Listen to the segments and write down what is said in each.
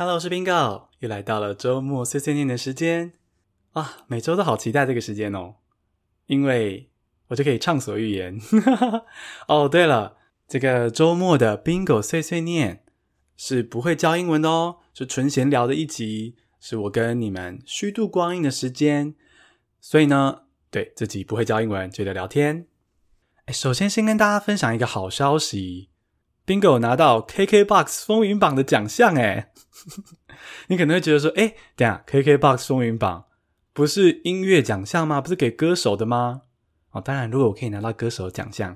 Hello，我是 Bingo，又来到了周末碎碎念的时间啊！每周都好期待这个时间哦，因为我就可以畅所欲言。哦，对了，这个周末的 Bingo 碎碎念是不会教英文的哦，是纯闲聊的一集，是我跟你们虚度光阴的时间。所以呢，对，这集不会教英文，就聊聊天。哎，首先先跟大家分享一个好消息。Bingo 拿到 KKBOX 风云榜的奖项诶，你可能会觉得说，诶，等下 KKBOX 风云榜不是音乐奖项吗？不是给歌手的吗？哦，当然，如果我可以拿到歌手奖项，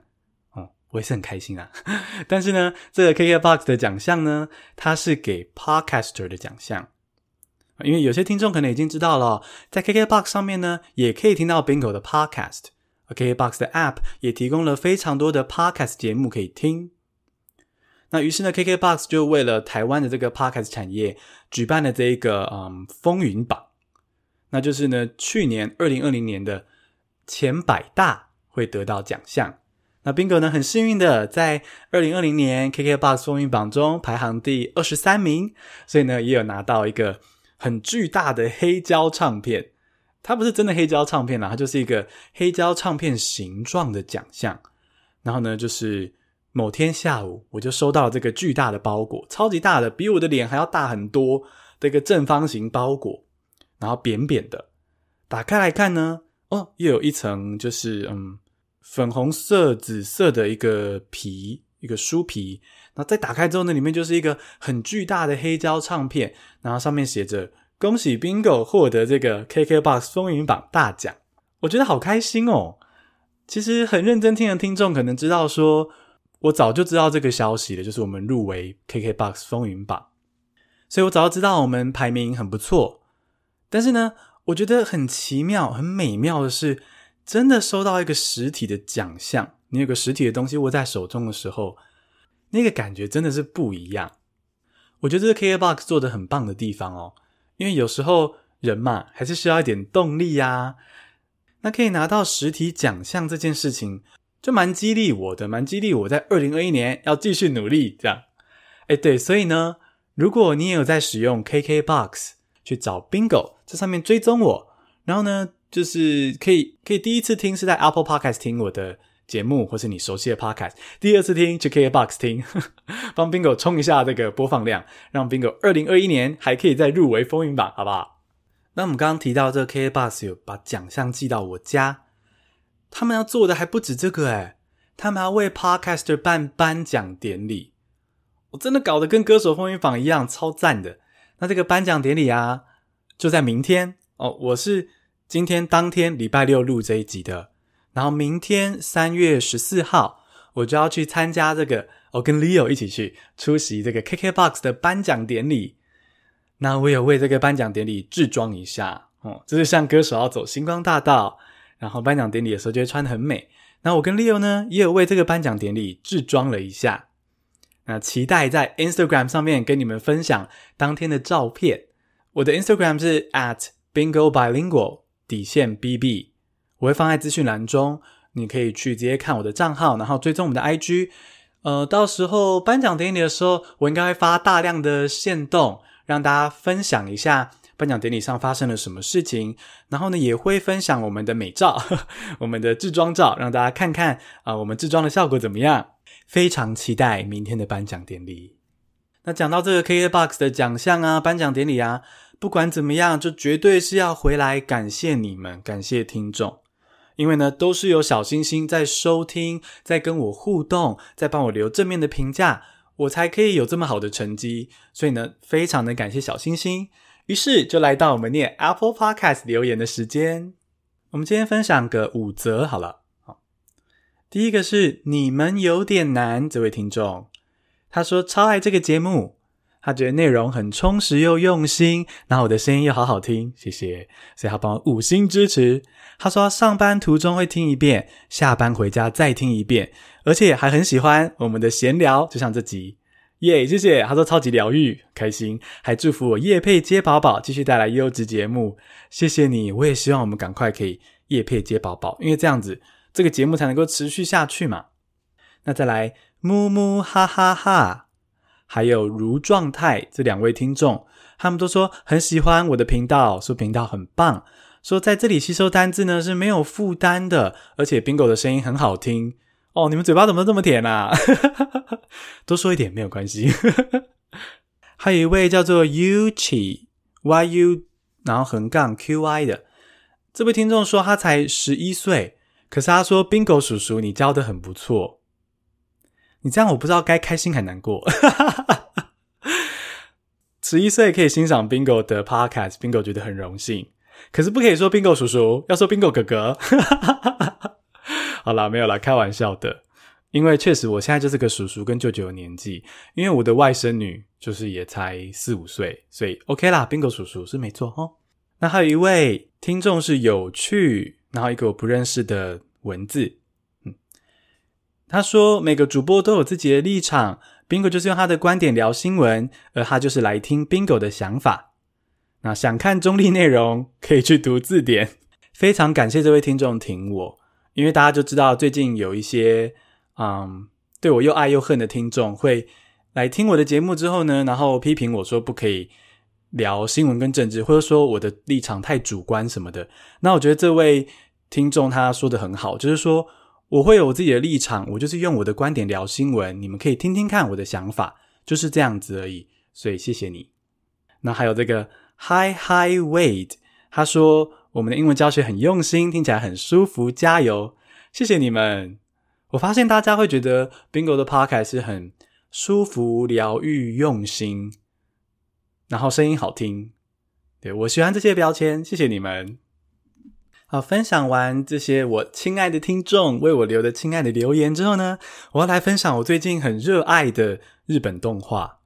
哦，我也是很开心啊。但是呢，这个 KKBOX 的奖项呢，它是给 Podcaster 的奖项，因为有些听众可能已经知道了，在 KKBOX 上面呢，也可以听到 Bingo 的 Podcast，KKBOX 的 App 也提供了非常多的 Podcast 节目可以听。那于是呢，KKBOX 就为了台湾的这个 Podcast 产业举办了这一个嗯风云榜，那就是呢去年二零二零年的前百大会得到奖项。那宾格呢很幸运的在二零二零年 KKBOX 风云榜中排行第二十三名，所以呢也有拿到一个很巨大的黑胶唱片。它不是真的黑胶唱片啦，它就是一个黑胶唱片形状的奖项。然后呢就是。某天下午，我就收到这个巨大的包裹，超级大的，比我的脸还要大很多的一个正方形包裹，然后扁扁的。打开来看呢，哦，又有一层就是嗯粉红色、紫色的一个皮，一个书皮。然后再打开之后呢，里面就是一个很巨大的黑胶唱片，然后上面写着“恭喜 Bingo 获得这个 KKBOX 风云榜大奖”，我觉得好开心哦。其实很认真听的听众可能知道说。我早就知道这个消息了，就是我们入围 KKBOX 风云榜，所以我早就知道我们排名很不错。但是呢，我觉得很奇妙、很美妙的是，真的收到一个实体的奖项，你有个实体的东西握在手中的时候，那个感觉真的是不一样。我觉得这是 KKBOX 做的很棒的地方哦，因为有时候人嘛，还是需要一点动力呀。那可以拿到实体奖项这件事情。就蛮激励我的，蛮激励我在二零二一年要继续努力，这样。诶，对，所以呢，如果你也有在使用 KKBOX 去找 Bingo，在上面追踪我，然后呢，就是可以可以第一次听是在 Apple Podcast 听我的节目，或是你熟悉的 Podcast，第二次听去 KKBOX 听，帮 Bingo 冲一下这个播放量，让 Bingo 二零二一年还可以再入围风云榜，好不好？那我们刚刚提到这个 KKBOX 有把奖项寄到我家。他们要做的还不止这个诶，他们要为 Podcaster 办颁奖典礼，我真的搞得跟歌手风云榜一样，超赞的。那这个颁奖典礼啊，就在明天哦。我是今天当天礼拜六录这一集的，然后明天三月十四号，我就要去参加这个，我跟 Leo 一起去出席这个 KKBOX 的颁奖典礼。那我有为这个颁奖典礼置装一下哦，就是像歌手要走星光大道。然后颁奖典礼的时候就会穿得很美。那我跟 Leo 呢，也有为这个颁奖典礼置装了一下。那期待在 Instagram 上面跟你们分享当天的照片。我的 Instagram 是 at bingo bilingual 底线 bb，我会放在资讯栏中，你可以去直接看我的账号，然后追踪我们的 IG。呃，到时候颁奖典礼的时候，我应该会发大量的限动，让大家分享一下。颁奖典礼上发生了什么事情？然后呢，也会分享我们的美照，我们的置装照，让大家看看啊、我们置装的效果怎么样？非常期待明天的颁奖典礼。那讲到这个 KKBOX 的奖项啊，颁奖典礼啊，不管怎么样，就绝对是要回来感谢你们，感谢听众，因为呢，都是有小星星在收听，在跟我互动，在帮我留正面的评价，我才可以有这么好的成绩。所以呢，非常的感谢小星星。于是就来到我们念 Apple Podcast 留言的时间。我们今天分享个五则好了。好，第一个是你们有点难，这位听众他说超爱这个节目，他觉得内容很充实又用心，然后我的声音又好好听，谢谢，所以他帮我五星支持。他说上班途中会听一遍，下班回家再听一遍，而且还很喜欢我们的闲聊，就像这集。耶谢谢。他说超级疗愈，开心，还祝福我夜配接宝宝，继续带来优质节目。谢谢你，我也希望我们赶快可以夜配接宝宝，因为这样子这个节目才能够持续下去嘛。那再来，木木哈哈哈，还有如状态这两位听众，他们都说很喜欢我的频道，说频道很棒，说在这里吸收单字呢是没有负担的，而且 Bingo 的声音很好听哦。你们嘴巴怎么这么甜啊？多说一点没有关系。还有一位叫做 Yuchi YU，然后横杠 QI 的这位听众说他才十一岁，可是他说 Bingo 叔叔你教的很不错。你这样我不知道该开心还难过。十一岁可以欣赏 Bingo 的 Podcast，Bingo 觉得很荣幸。可是不可以说 Bingo 叔叔，要说 Bingo 哥哥。好啦，没有啦，开玩笑的。因为确实我现在就是个叔叔跟舅舅的年纪，因为我的外甥女就是也才四五岁，所以 OK 啦，Bingo 叔叔是没错哦。那还有一位听众是有趣，然后一个我不认识的文字。嗯他说：“每个主播都有自己的立场，Bingo 就是用他的观点聊新闻，而他就是来听 Bingo 的想法。那想看中立内容，可以去读字典。非常感谢这位听众挺我，因为大家就知道最近有一些嗯对我又爱又恨的听众会来听我的节目之后呢，然后批评我说不可以聊新闻跟政治，或者说我的立场太主观什么的。那我觉得这位听众他说的很好，就是说。”我会有我自己的立场，我就是用我的观点聊新闻，你们可以听听看我的想法，就是这样子而已。所以谢谢你。那还有这个 Hi Hi Wade，他说我们的英文教学很用心，听起来很舒服，加油！谢谢你们。我发现大家会觉得 Bingo 的 Podcast 是很舒服、疗愈、用心，然后声音好听。对，我喜欢这些标签，谢谢你们。好，分享完这些我亲爱的听众为我留的亲爱的留言之后呢，我要来分享我最近很热爱的日本动画。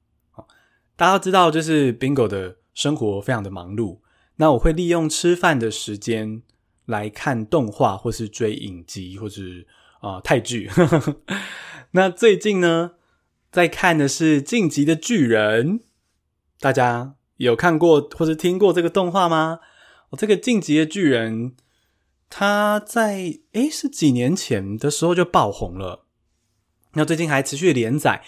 大家都知道，就是 Bingo 的生活非常的忙碌，那我会利用吃饭的时间来看动画，或是追影集，或是啊、泰剧。那最近呢，在看的是《进击的巨人》，大家有看过或是听过这个动画吗？哦，这个《进击的巨人》。他在诶是几年前的时候就爆红了，那最近还持续连载，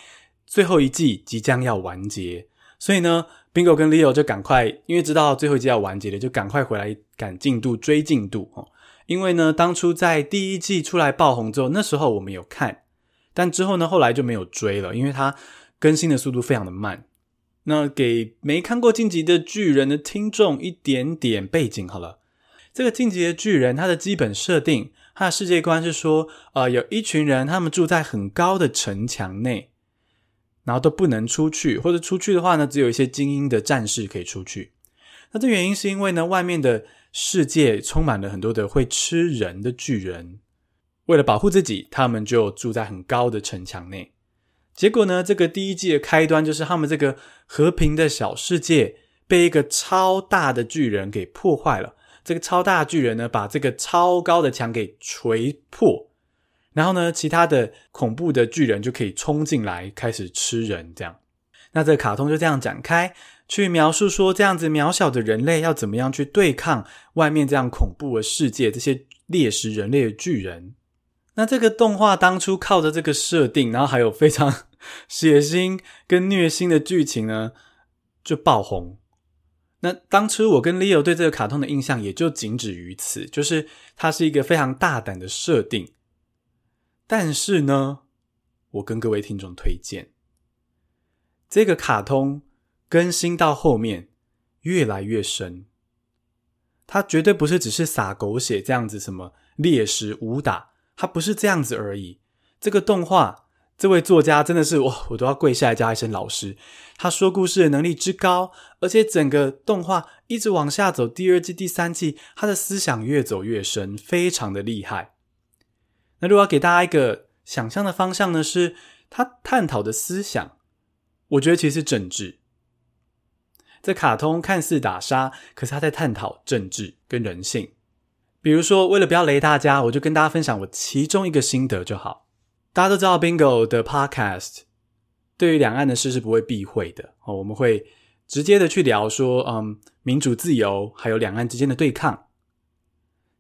最后一季即将要完结，所以呢，Bingo 跟 Leo 就赶快，因为知道最后一季要完结了，就赶快回来赶进度追进度哦。因为呢，当初在第一季出来爆红之后，那时候我们有看，但之后呢，后来就没有追了，因为它更新的速度非常的慢。那给没看过《进级的巨人》的听众一点点背景好了。这个进级的巨人，它的基本设定，它的世界观是说，呃，有一群人，他们住在很高的城墙内，然后都不能出去，或者出去的话呢，只有一些精英的战士可以出去。那这原因是因为呢，外面的世界充满了很多的会吃人的巨人，为了保护自己，他们就住在很高的城墙内。结果呢，这个第一季的开端就是他们这个和平的小世界被一个超大的巨人给破坏了。这个超大巨人呢，把这个超高的墙给锤破，然后呢，其他的恐怖的巨人就可以冲进来，开始吃人。这样，那这个卡通就这样展开，去描述说，这样子渺小的人类要怎么样去对抗外面这样恐怖的世界，这些猎食人类的巨人。那这个动画当初靠着这个设定，然后还有非常血腥跟虐心的剧情呢，就爆红。那当初我跟 Leo 对这个卡通的印象也就仅止于此，就是它是一个非常大胆的设定。但是呢，我跟各位听众推荐，这个卡通更新到后面越来越深，它绝对不是只是撒狗血这样子，什么猎食武打，它不是这样子而已。这个动画。这位作家真的是哇，我都要跪下来叫一声老师。他说故事的能力之高，而且整个动画一直往下走，第二季、第三季，他的思想越走越深，非常的厉害。那如果要给大家一个想象的方向呢，是他探讨的思想，我觉得其实是政治。这卡通看似打杀，可是他在探讨政治跟人性。比如说，为了不要雷大家，我就跟大家分享我其中一个心得就好。大家都知道，Bingo 的 Podcast 对于两岸的事是不会避讳的哦。我们会直接的去聊说，嗯，民主自由，还有两岸之间的对抗。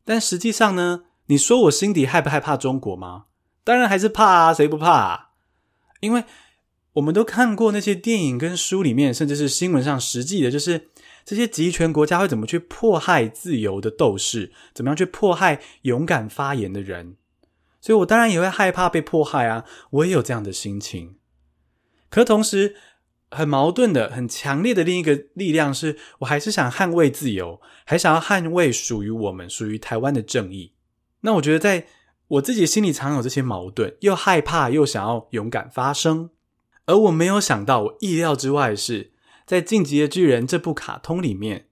但实际上呢，你说我心底害不害怕中国吗？当然还是怕啊，谁不怕？因为我们都看过那些电影跟书里面，甚至是新闻上实际的，就是这些集权国家会怎么去迫害自由的斗士，怎么样去迫害勇敢发言的人。所以我当然也会害怕被迫害啊，我也有这样的心情。可同时，很矛盾的、很强烈的另一个力量是，我还是想捍卫自由，还想要捍卫属于我们、属于台湾的正义。那我觉得，在我自己心里常有这些矛盾，又害怕，又想要勇敢发声。而我没有想到，我意料之外的是，在《进击的巨人》这部卡通里面，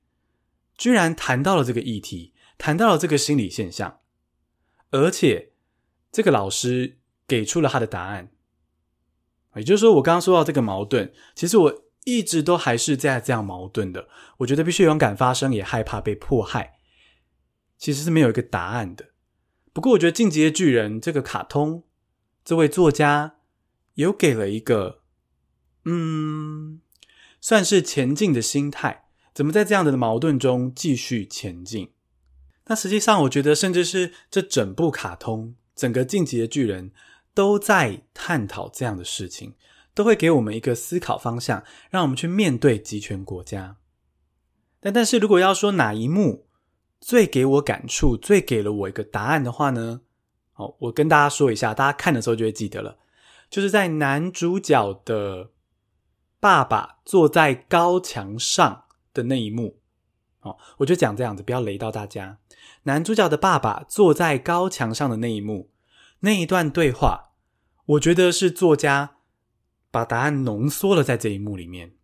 居然谈到了这个议题，谈到了这个心理现象，而且这个老师给出了他的答案。也就是说，我刚刚说到这个矛盾，其实我一直都还是在这样矛盾的。我觉得必须勇敢发声，也害怕被迫害，其实是没有一个答案的。不过，我觉得《进击的巨人》这个卡通，这位作家有给了一个。嗯，算是前进的心态，怎么在这样的矛盾中继续前进？那实际上，我觉得，甚至是这整部卡通，整个《进击的巨人》都在探讨这样的事情，都会给我们一个思考方向，让我们去面对极权国家。但但是，如果要说哪一幕最给我感触，最给了我一个答案的话呢？好，我跟大家说一下，大家看的时候就会记得了，就是在男主角的。爸爸坐在高墙上的那一幕，哦，我就讲这样子，不要雷到大家。男主角的爸爸坐在高墙上的那一幕，那一段对话，我觉得是作家把答案浓缩了在这一幕里面。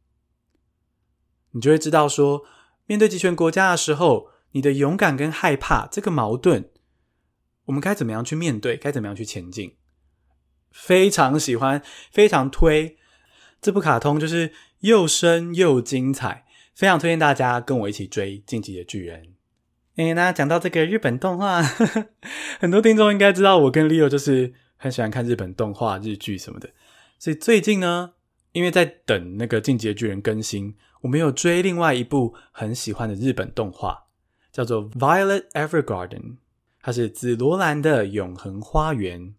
你就会知道说，面对极权国家的时候，你的勇敢跟害怕这个矛盾，我们该怎么样去面对？该怎么样去前进？非常喜欢，非常推。这部卡通就是又深又精彩，非常推荐大家跟我一起追《进击的巨人》。诶，那讲到这个日本动画，呵呵，很多听众应该知道，我跟 Leo 就是很喜欢看日本动画、日剧什么的。所以最近呢，因为在等那个《进击的巨人》更新，我们有追另外一部很喜欢的日本动画，叫做《Violet Evergarden》，它是紫罗兰的永恒花园。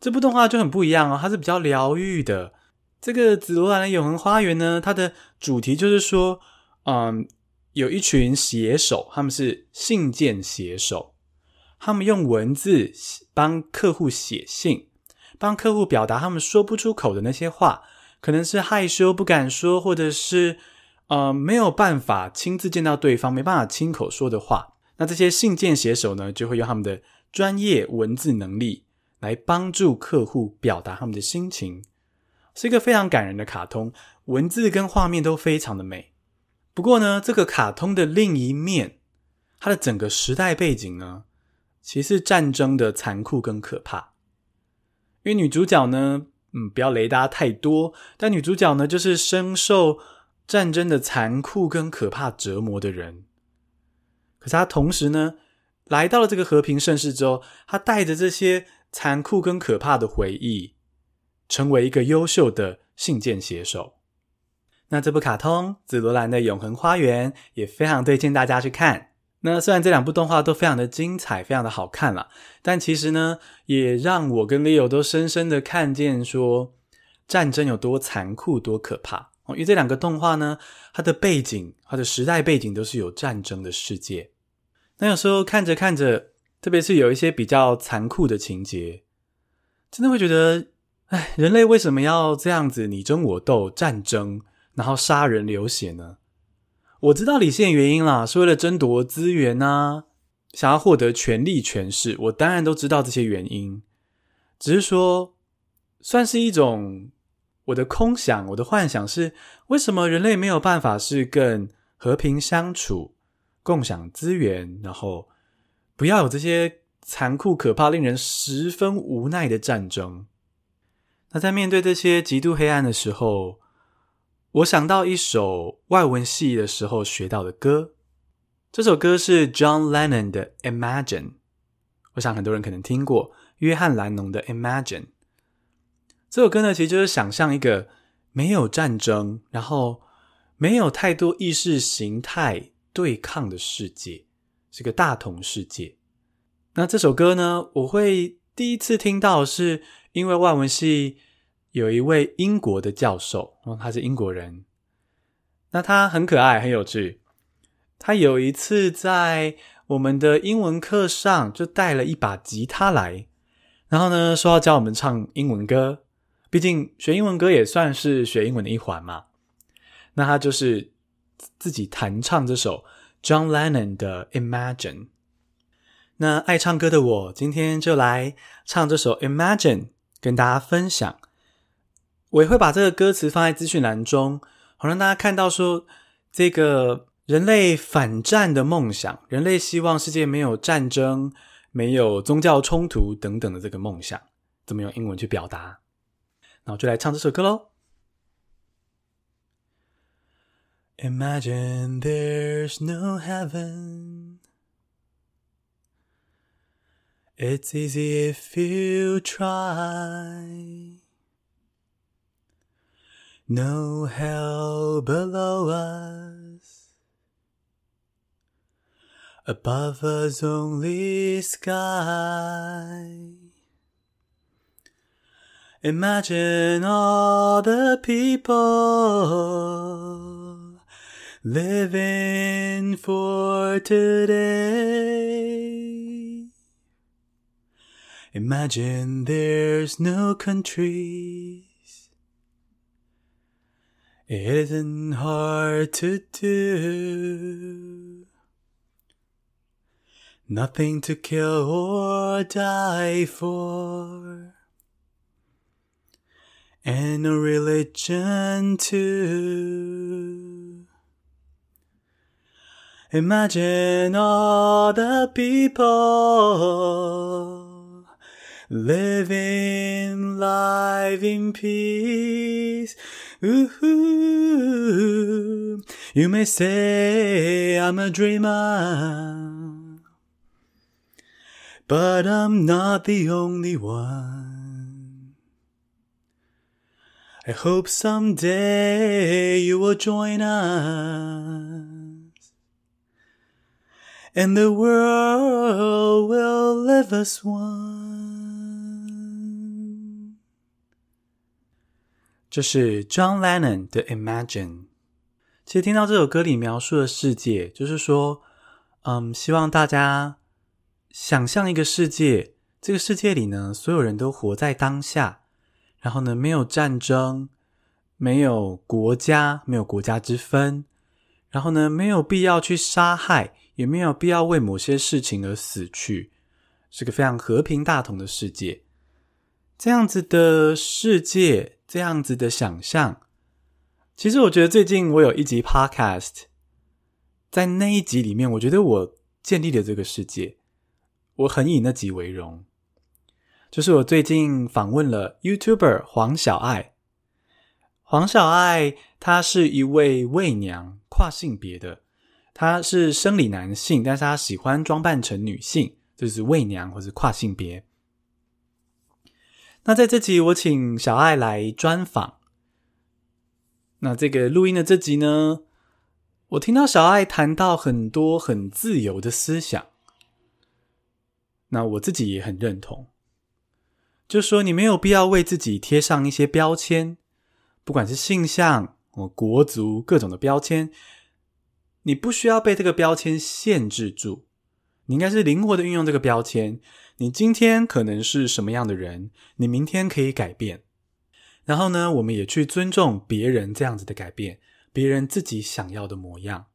这部动画就很不一样哦，它是比较疗愈的。这个紫罗兰的永恒花园呢，它的主题就是说，嗯，有一群写手，他们是信件写手，他们用文字帮客户写信，帮客户表达他们说不出口的那些话，可能是害羞不敢说，或者是呃没有办法亲自见到对方，没办法亲口说的话。那这些信件写手呢，就会用他们的专业文字能力来帮助客户表达他们的心情。是一个非常感人的卡通，文字跟画面都非常的美。不过呢，这个卡通的另一面，它的整个时代背景呢，其实战争的残酷跟可怕。因为女主角呢，嗯，不要雷达太多，但女主角呢，就是深受战争的残酷跟可怕折磨的人。可是他同时呢，来到了这个和平盛世之后，他带着这些残酷跟可怕的回忆。成为一个优秀的信件写手。那这部卡通《紫罗兰的永恒花园》也非常推荐大家去看。那虽然这两部动画都非常的精彩，非常的好看了，但其实呢，也让我跟 Leo 都深深的看见说战争有多残酷、多可怕。因为这两个动画呢，它的背景、它的时代背景都是有战争的世界。那有时候看着看着，特别是有一些比较残酷的情节，真的会觉得。哎，人类为什么要这样子你争我斗、战争，然后杀人流血呢？我知道理性原因啦，是为了争夺资源啊，想要获得权力、权势。我当然都知道这些原因，只是说，算是一种我的空想、我的幻想是：为什么人类没有办法是更和平相处、共享资源，然后不要有这些残酷、可怕、令人十分无奈的战争？那在面对这些极度黑暗的时候，我想到一首外文系的时候学到的歌。这首歌是 John Lennon 的《Imagine》，我想很多人可能听过约翰·兰农的《Imagine》。这首歌呢，其实就是想象一个没有战争，然后没有太多意识形态对抗的世界，是个大同世界。那这首歌呢，我会第一次听到是。因为外文系有一位英国的教授，哦，他是英国人，那他很可爱，很有趣。他有一次在我们的英文课上就带了一把吉他来，然后呢，说要教我们唱英文歌。毕竟学英文歌也算是学英文的一环嘛。那他就是自己弹唱这首 John Lennon 的 Imagine。那爱唱歌的我今天就来唱这首 Imagine，跟大家分享。我也会把这个歌词放在资讯栏中，好让大家看到说这个。人类反战的梦想，人类希望世界没有战争、没有宗教冲突等等的这个梦想，怎么用英文去表达？那我就来唱这首歌喽。Imagine there's no heaven. It's easy if you try. No hell below us. Above us only sky. Imagine all the people living for today. Imagine there's no countries. It isn't hard to do. Nothing to kill or die for, and no religion too. Imagine all the people living life in peace. Ooh, you may say I'm a dreamer. But I'm not the only one. I hope someday you will join us, and the world will live as one. one。这是 John Lennon 的《Imagine》。其实听到这首歌里描述的世界，就是说，嗯，希望大家想象一个世界，这个世界里呢，所有人都活在当下。然后呢，没有战争，没有国家，没有国家之分，然后呢，没有必要去杀害，也没有必要为某些事情而死去，是个非常和平大同的世界。这样子的世界，这样子的想象，其实我觉得最近我有一集 Podcast，在那一集里面，我觉得我建立了这个世界。我很以那集为荣，就是我最近访问了 YouTuber 黄小爱。黄小爱她是一位伪娘，跨性别的，她是生理男性，但是她喜欢装扮成女性，就是伪娘或是跨性别。那在这集我请小爱来专访，那这个录音的这集呢，我听到小爱谈到很多很自由的思想。那我自己也很认同，就说你没有必要为自己贴上一些标签，不管是性向、我国族各种的标签，你不需要被这个标签限制住，你应该是灵活的运用这个标签。你今天可能是什么样的人，你明天可以改变。然后呢，我们也去尊重别人这样子的改变，别人自己想要的模样。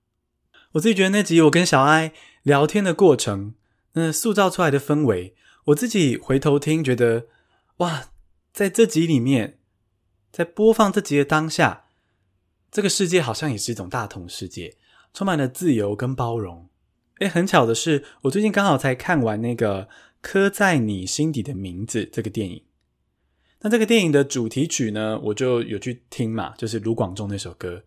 我自己觉得那集我跟小爱聊天的过程。那塑造出来的氛围，我自己回头听，觉得哇，在这集里面，在播放这集的当下，这个世界好像也是一种大同世界，充满了自由跟包容。诶，很巧的是，我最近刚好才看完那个《刻在你心底的名字》这个电影。那这个电影的主题曲呢，我就有去听嘛，就是卢广仲那首歌。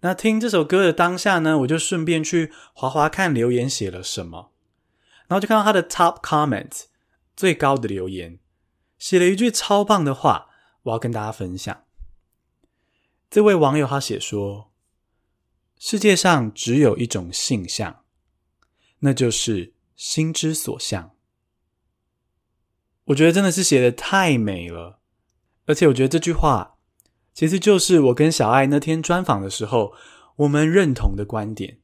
那听这首歌的当下呢，我就顺便去滑滑看留言写了什么。然后就看到他的 top comment 最高的留言，写了一句超棒的话，我要跟大家分享。这位网友他写说：“世界上只有一种性向，那就是心之所向。”我觉得真的是写的太美了，而且我觉得这句话其实就是我跟小爱那天专访的时候，我们认同的观点：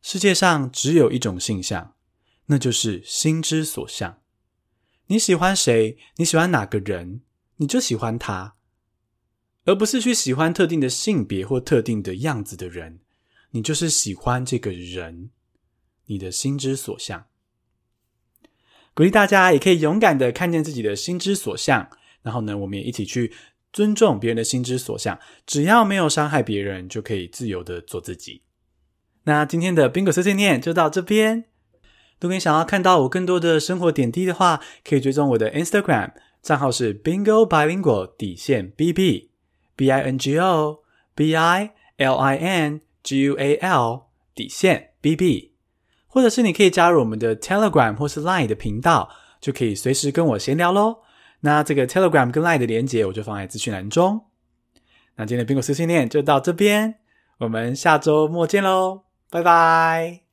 世界上只有一种性向，那就是心之所向。你喜欢谁？你喜欢哪个人？你就喜欢他，而不是去喜欢特定的性别或特定的样子的人。你就是喜欢这个人，你的心之所向。鼓励大家也可以勇敢的看见自己的心之所向，然后呢，我们也一起去尊重别人的心之所向，只要没有伤害别人，就可以自由的做自己。那今天的宾果碎碎念就到这边。如果你想要看到我更多的生活点滴的话，可以追踪我的 Instagram 账号是 Bingo Bilingual 底线 B B B I N G O B I L I N。G U A L 底线 B B，或者是你可以加入我们的 Telegram 或是 Line 的频道，就可以随时跟我闲聊喽。那这个 Telegram 跟 Line 的连接，我就放在资讯栏中。那今天的宾果碎碎念就到这边，我们下周末见喽，拜拜。